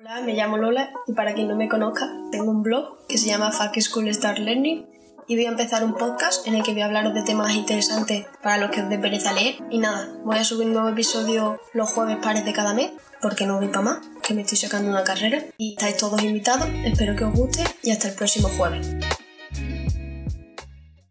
Hola, me llamo Lola y para quien no me conozca, tengo un blog que se llama Fuck School Start Learning y voy a empezar un podcast en el que voy a hablaros de temas interesantes para los que os dé pereza leer. Y nada, voy a subir un nuevo episodio los jueves pares de cada mes, porque no voy para más, que me estoy sacando una carrera. Y estáis todos invitados, espero que os guste y hasta el próximo jueves.